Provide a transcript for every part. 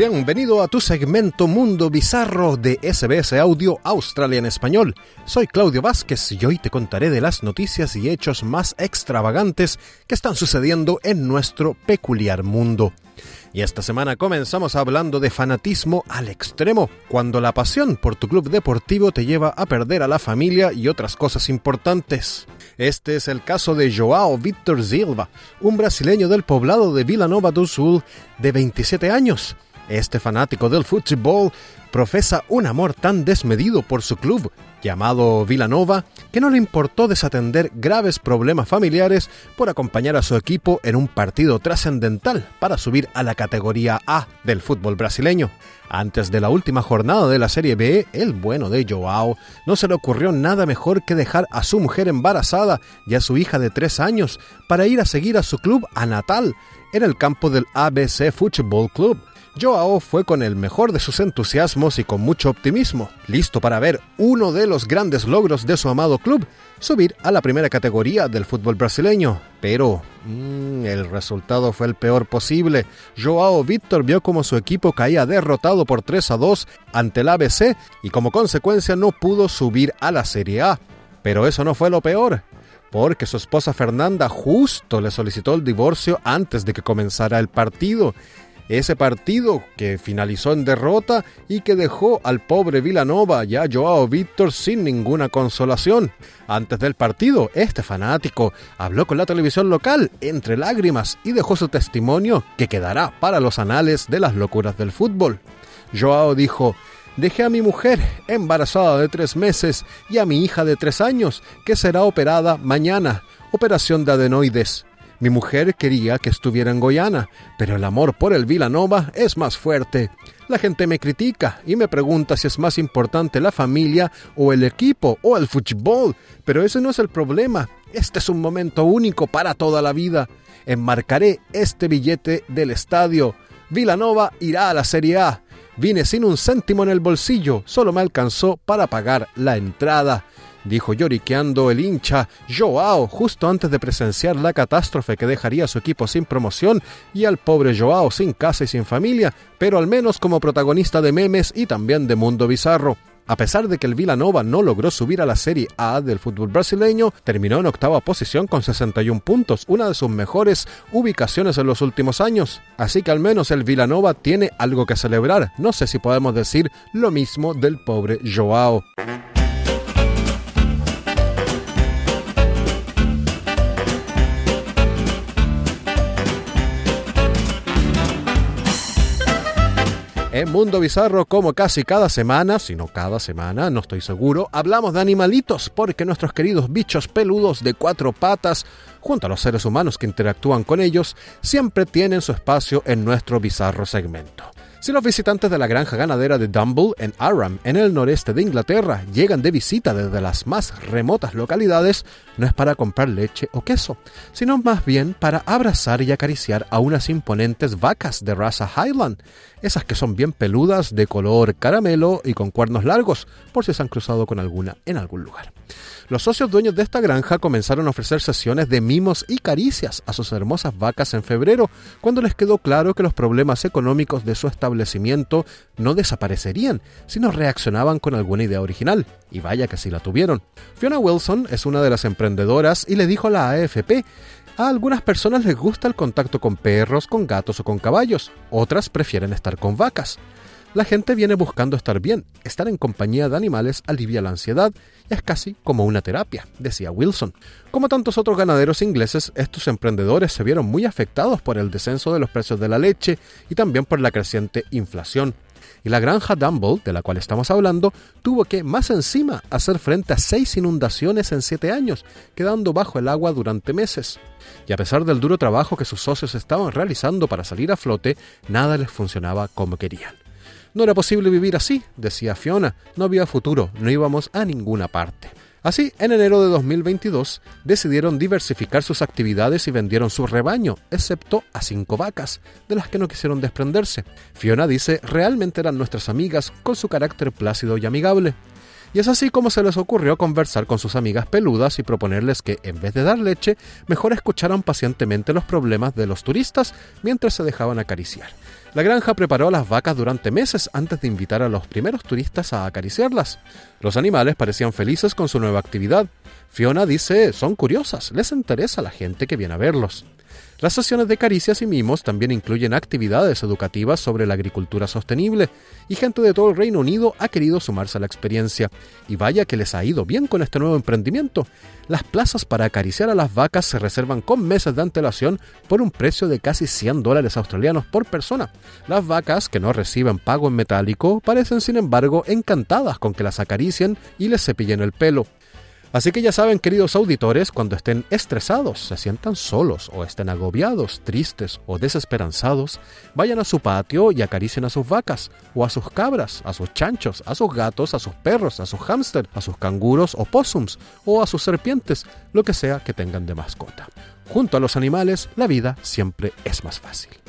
Bienvenido a tu segmento Mundo Bizarro de SBS Audio Australia en Español. Soy Claudio Vázquez y hoy te contaré de las noticias y hechos más extravagantes que están sucediendo en nuestro peculiar mundo. Y esta semana comenzamos hablando de fanatismo al extremo, cuando la pasión por tu club deportivo te lleva a perder a la familia y otras cosas importantes. Este es el caso de Joao Victor Silva, un brasileño del poblado de Vila Nova do Sul de 27 años este fanático del fútbol profesa un amor tan desmedido por su club, llamado Villanova, que no le importó desatender graves problemas familiares por acompañar a su equipo en un partido trascendental para subir a la categoría A del fútbol brasileño. Antes de la última jornada de la Serie B, el bueno de Joao no se le ocurrió nada mejor que dejar a su mujer embarazada y a su hija de tres años para ir a seguir a su club a Natal, en el campo del ABC Football Club. Joao fue con el mejor de sus entusiasmos y con mucho optimismo, listo para ver uno de los grandes logros de su amado club, subir a la primera categoría del fútbol brasileño. Pero mmm, el resultado fue el peor posible. Joao Víctor vio como su equipo caía derrotado por 3 a 2 ante el ABC y como consecuencia no pudo subir a la Serie A. Pero eso no fue lo peor porque su esposa Fernanda justo le solicitó el divorcio antes de que comenzara el partido ese partido que finalizó en derrota y que dejó al pobre Villanova y a Joao Víctor sin ninguna consolación. Antes del partido, este fanático habló con la televisión local entre lágrimas y dejó su testimonio que quedará para los anales de las locuras del fútbol. Joao dijo, Dejé a mi mujer embarazada de tres meses y a mi hija de tres años, que será operada mañana, operación de adenoides. Mi mujer quería que estuviera en Goiânia, pero el amor por el Villanova es más fuerte. La gente me critica y me pregunta si es más importante la familia o el equipo o el fútbol, pero ese no es el problema. Este es un momento único para toda la vida. Enmarcaré este billete del estadio. Villanova irá a la Serie A. Vine sin un céntimo en el bolsillo, solo me alcanzó para pagar la entrada dijo lloriqueando el hincha Joao justo antes de presenciar la catástrofe que dejaría a su equipo sin promoción y al pobre Joao sin casa y sin familia, pero al menos como protagonista de memes y también de mundo bizarro. A pesar de que el Villanova no logró subir a la Serie A del fútbol brasileño, terminó en octava posición con 61 puntos, una de sus mejores ubicaciones en los últimos años. Así que al menos el Villanova tiene algo que celebrar. No sé si podemos decir lo mismo del pobre Joao. En Mundo Bizarro, como casi cada semana, si no cada semana, no estoy seguro, hablamos de animalitos porque nuestros queridos bichos peludos de cuatro patas, junto a los seres humanos que interactúan con ellos, siempre tienen su espacio en nuestro bizarro segmento. Si los visitantes de la granja ganadera de Dumble en Aram, en el noreste de Inglaterra, llegan de visita desde las más remotas localidades, no es para comprar leche o queso, sino más bien para abrazar y acariciar a unas imponentes vacas de raza Highland, esas que son bien peludas, de color caramelo y con cuernos largos, por si se han cruzado con alguna en algún lugar. Los socios dueños de esta granja comenzaron a ofrecer sesiones de mimos y caricias a sus hermosas vacas en febrero, cuando les quedó claro que los problemas económicos de su establecimiento no desaparecerían, sino reaccionaban con alguna idea original. Y vaya que sí la tuvieron. Fiona Wilson es una de las emprendedoras y le dijo a la AFP a algunas personas les gusta el contacto con perros, con gatos o con caballos, otras prefieren estar con vacas. La gente viene buscando estar bien, estar en compañía de animales alivia la ansiedad y es casi como una terapia, decía Wilson. Como tantos otros ganaderos ingleses, estos emprendedores se vieron muy afectados por el descenso de los precios de la leche y también por la creciente inflación. Y la granja Dumble, de la cual estamos hablando, tuvo que, más encima, hacer frente a seis inundaciones en siete años, quedando bajo el agua durante meses. Y a pesar del duro trabajo que sus socios estaban realizando para salir a flote, nada les funcionaba como querían. No era posible vivir así, decía Fiona. No había futuro, no íbamos a ninguna parte. Así, en enero de 2022, decidieron diversificar sus actividades y vendieron su rebaño, excepto a cinco vacas, de las que no quisieron desprenderse. Fiona dice, realmente eran nuestras amigas, con su carácter plácido y amigable. Y es así como se les ocurrió conversar con sus amigas peludas y proponerles que, en vez de dar leche, mejor escucharan pacientemente los problemas de los turistas mientras se dejaban acariciar. La granja preparó a las vacas durante meses antes de invitar a los primeros turistas a acariciarlas. Los animales parecían felices con su nueva actividad. Fiona dice, son curiosas, les interesa la gente que viene a verlos. Las sesiones de caricias y mimos también incluyen actividades educativas sobre la agricultura sostenible y gente de todo el Reino Unido ha querido sumarse a la experiencia. Y vaya que les ha ido bien con este nuevo emprendimiento. Las plazas para acariciar a las vacas se reservan con meses de antelación por un precio de casi 100 dólares australianos por persona. Las vacas, que no reciben pago en metálico, parecen sin embargo encantadas con que las acaricien y les cepillen el pelo. Así que ya saben, queridos auditores, cuando estén estresados, se sientan solos o estén agobiados, tristes o desesperanzados, vayan a su patio y acaricien a sus vacas, o a sus cabras, a sus chanchos, a sus gatos, a sus perros, a sus hámster, a sus canguros o possums, o a sus serpientes, lo que sea que tengan de mascota. Junto a los animales, la vida siempre es más fácil.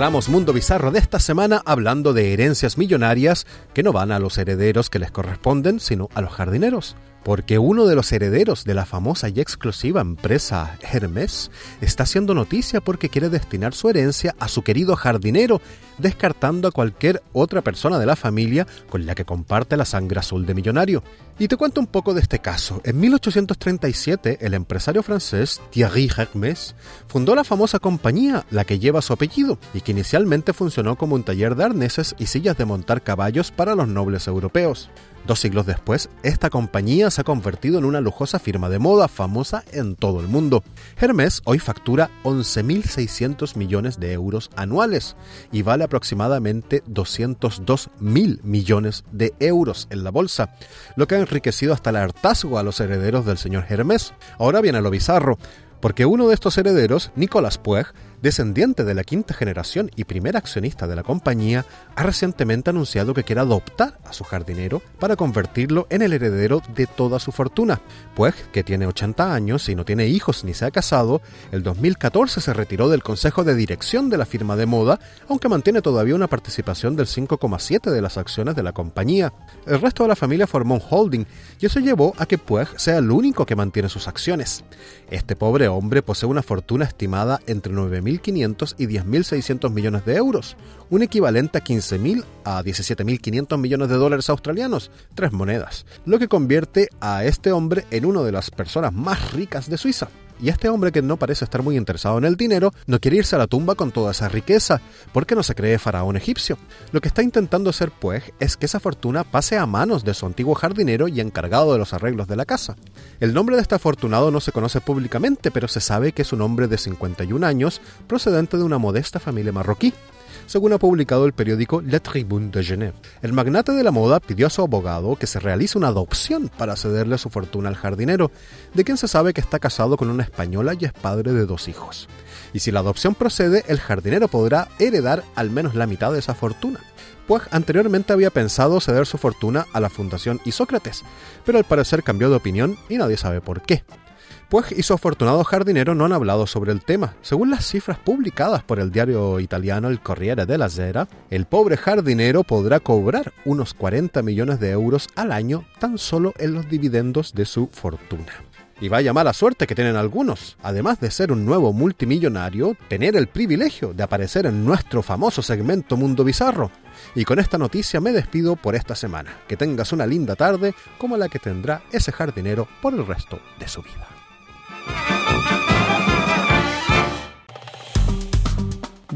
Mundo Bizarro de esta semana hablando de herencias millonarias que no van a los herederos que les corresponden, sino a los jardineros. Porque uno de los herederos de la famosa y exclusiva empresa Hermes está haciendo noticia porque quiere destinar su herencia a su querido jardinero, descartando a cualquier otra persona de la familia con la que comparte la sangre azul de millonario. Y te cuento un poco de este caso. En 1837, el empresario francés Thierry Hermes fundó la famosa compañía, la que lleva su apellido, y que inicialmente funcionó como un taller de arneses y sillas de montar caballos para los nobles europeos. Dos siglos después, esta compañía se ha convertido en una lujosa firma de moda famosa en todo el mundo. Hermes hoy factura 11.600 millones de euros anuales y vale aproximadamente 202 mil millones de euros en la bolsa, lo que ha enriquecido hasta el hartazgo a los herederos del señor Hermes. Ahora viene lo bizarro, porque uno de estos herederos, Nicolas Puig, descendiente de la quinta generación y primer accionista de la compañía, ha recientemente anunciado que quiere adoptar a su jardinero para convertirlo en el heredero de toda su fortuna. Pues, que tiene 80 años y no tiene hijos ni se ha casado, el 2014 se retiró del consejo de dirección de la firma de moda, aunque mantiene todavía una participación del 5,7 de las acciones de la compañía. El resto de la familia formó un holding y eso llevó a que Puig sea el único que mantiene sus acciones. Este pobre hombre posee una fortuna estimada entre 9.000 1.500 y 10.600 millones de euros, un equivalente a 15.000 a 17.500 millones de dólares australianos, tres monedas, lo que convierte a este hombre en una de las personas más ricas de Suiza. Y este hombre que no parece estar muy interesado en el dinero, no quiere irse a la tumba con toda esa riqueza, porque no se cree faraón egipcio. Lo que está intentando hacer, pues, es que esa fortuna pase a manos de su antiguo jardinero y encargado de los arreglos de la casa. El nombre de este afortunado no se conoce públicamente, pero se sabe que es un hombre de 51 años, procedente de una modesta familia marroquí según ha publicado el periódico La Tribune de Genève. El magnate de la moda pidió a su abogado que se realice una adopción para cederle su fortuna al jardinero, de quien se sabe que está casado con una española y es padre de dos hijos. Y si la adopción procede, el jardinero podrá heredar al menos la mitad de esa fortuna. Pues anteriormente había pensado ceder su fortuna a la Fundación Isócrates, pero al parecer cambió de opinión y nadie sabe por qué. Puig y su afortunado jardinero no han hablado sobre el tema. Según las cifras publicadas por el diario italiano El Corriere della Sera, el pobre jardinero podrá cobrar unos 40 millones de euros al año tan solo en los dividendos de su fortuna. Y vaya mala suerte que tienen algunos. Además de ser un nuevo multimillonario, tener el privilegio de aparecer en nuestro famoso segmento Mundo Bizarro. Y con esta noticia me despido por esta semana. Que tengas una linda tarde como la que tendrá ese jardinero por el resto de su vida.